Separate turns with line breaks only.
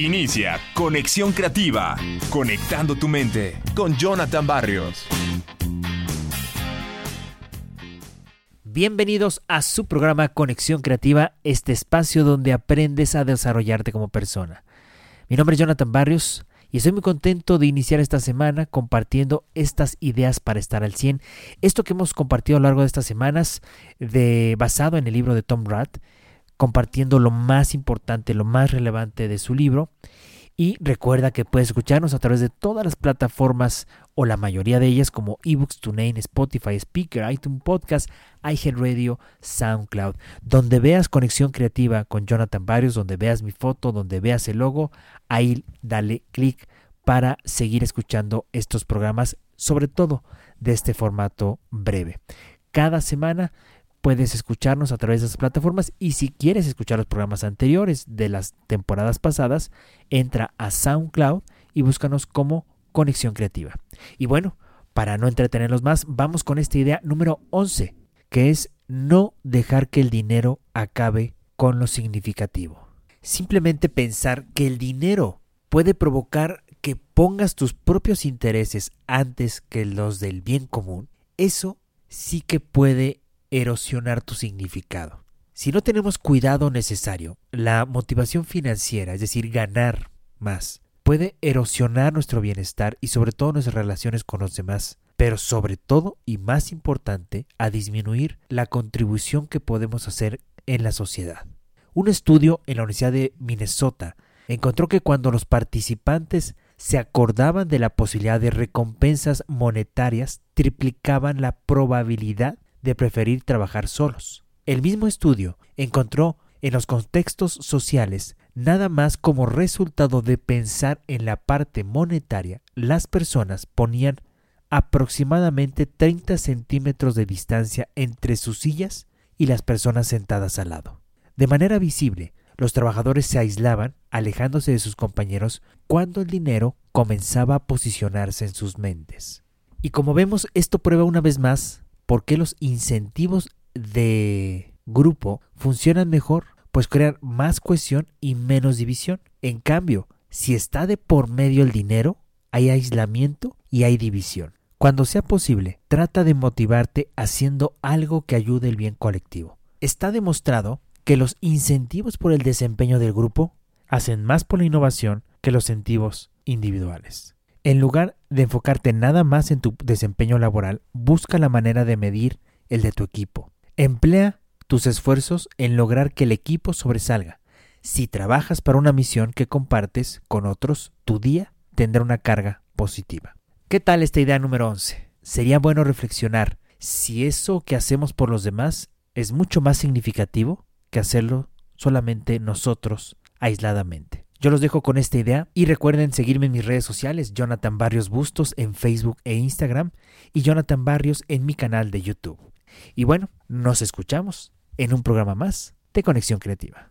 Inicia Conexión Creativa, conectando tu mente con Jonathan Barrios.
Bienvenidos a su programa Conexión Creativa, este espacio donde aprendes a desarrollarte como persona. Mi nombre es Jonathan Barrios y estoy muy contento de iniciar esta semana compartiendo estas ideas para estar al 100. Esto que hemos compartido a lo largo de estas semanas, de, basado en el libro de Tom Rath, compartiendo lo más importante, lo más relevante de su libro. Y recuerda que puedes escucharnos a través de todas las plataformas o la mayoría de ellas como eBooks, TuneIn, Spotify, Speaker, iTunes Podcast, iHeartRadio, SoundCloud. Donde veas Conexión Creativa con Jonathan Barrios, donde veas mi foto, donde veas el logo, ahí dale clic para seguir escuchando estos programas, sobre todo de este formato breve. Cada semana puedes escucharnos a través de esas plataformas y si quieres escuchar los programas anteriores de las temporadas pasadas, entra a SoundCloud y búscanos como Conexión Creativa. Y bueno, para no entretenerlos más, vamos con esta idea número 11, que es no dejar que el dinero acabe con lo significativo. Simplemente pensar que el dinero puede provocar que pongas tus propios intereses antes que los del bien común, eso sí que puede erosionar tu significado. Si no tenemos cuidado necesario, la motivación financiera, es decir, ganar más, puede erosionar nuestro bienestar y sobre todo nuestras relaciones con los demás, pero sobre todo y más importante, a disminuir la contribución que podemos hacer en la sociedad. Un estudio en la Universidad de Minnesota encontró que cuando los participantes se acordaban de la posibilidad de recompensas monetarias, triplicaban la probabilidad de preferir trabajar solos. El mismo estudio encontró en los contextos sociales nada más como resultado de pensar en la parte monetaria, las personas ponían aproximadamente 30 centímetros de distancia entre sus sillas y las personas sentadas al lado. De manera visible, los trabajadores se aislaban, alejándose de sus compañeros, cuando el dinero comenzaba a posicionarse en sus mentes. Y como vemos, esto prueba una vez más por qué los incentivos de grupo funcionan mejor, pues crean más cohesión y menos división. En cambio, si está de por medio el dinero, hay aislamiento y hay división. Cuando sea posible, trata de motivarte haciendo algo que ayude el bien colectivo. Está demostrado que los incentivos por el desempeño del grupo hacen más por la innovación que los incentivos individuales. En lugar de enfocarte nada más en tu desempeño laboral, busca la manera de medir el de tu equipo. Emplea tus esfuerzos en lograr que el equipo sobresalga. Si trabajas para una misión que compartes con otros, tu día tendrá una carga positiva. ¿Qué tal esta idea número 11? Sería bueno reflexionar si eso que hacemos por los demás es mucho más significativo que hacerlo solamente nosotros aisladamente. Yo los dejo con esta idea y recuerden seguirme en mis redes sociales, Jonathan Barrios Bustos en Facebook e Instagram y Jonathan Barrios en mi canal de YouTube. Y bueno, nos escuchamos en un programa más de Conexión Creativa.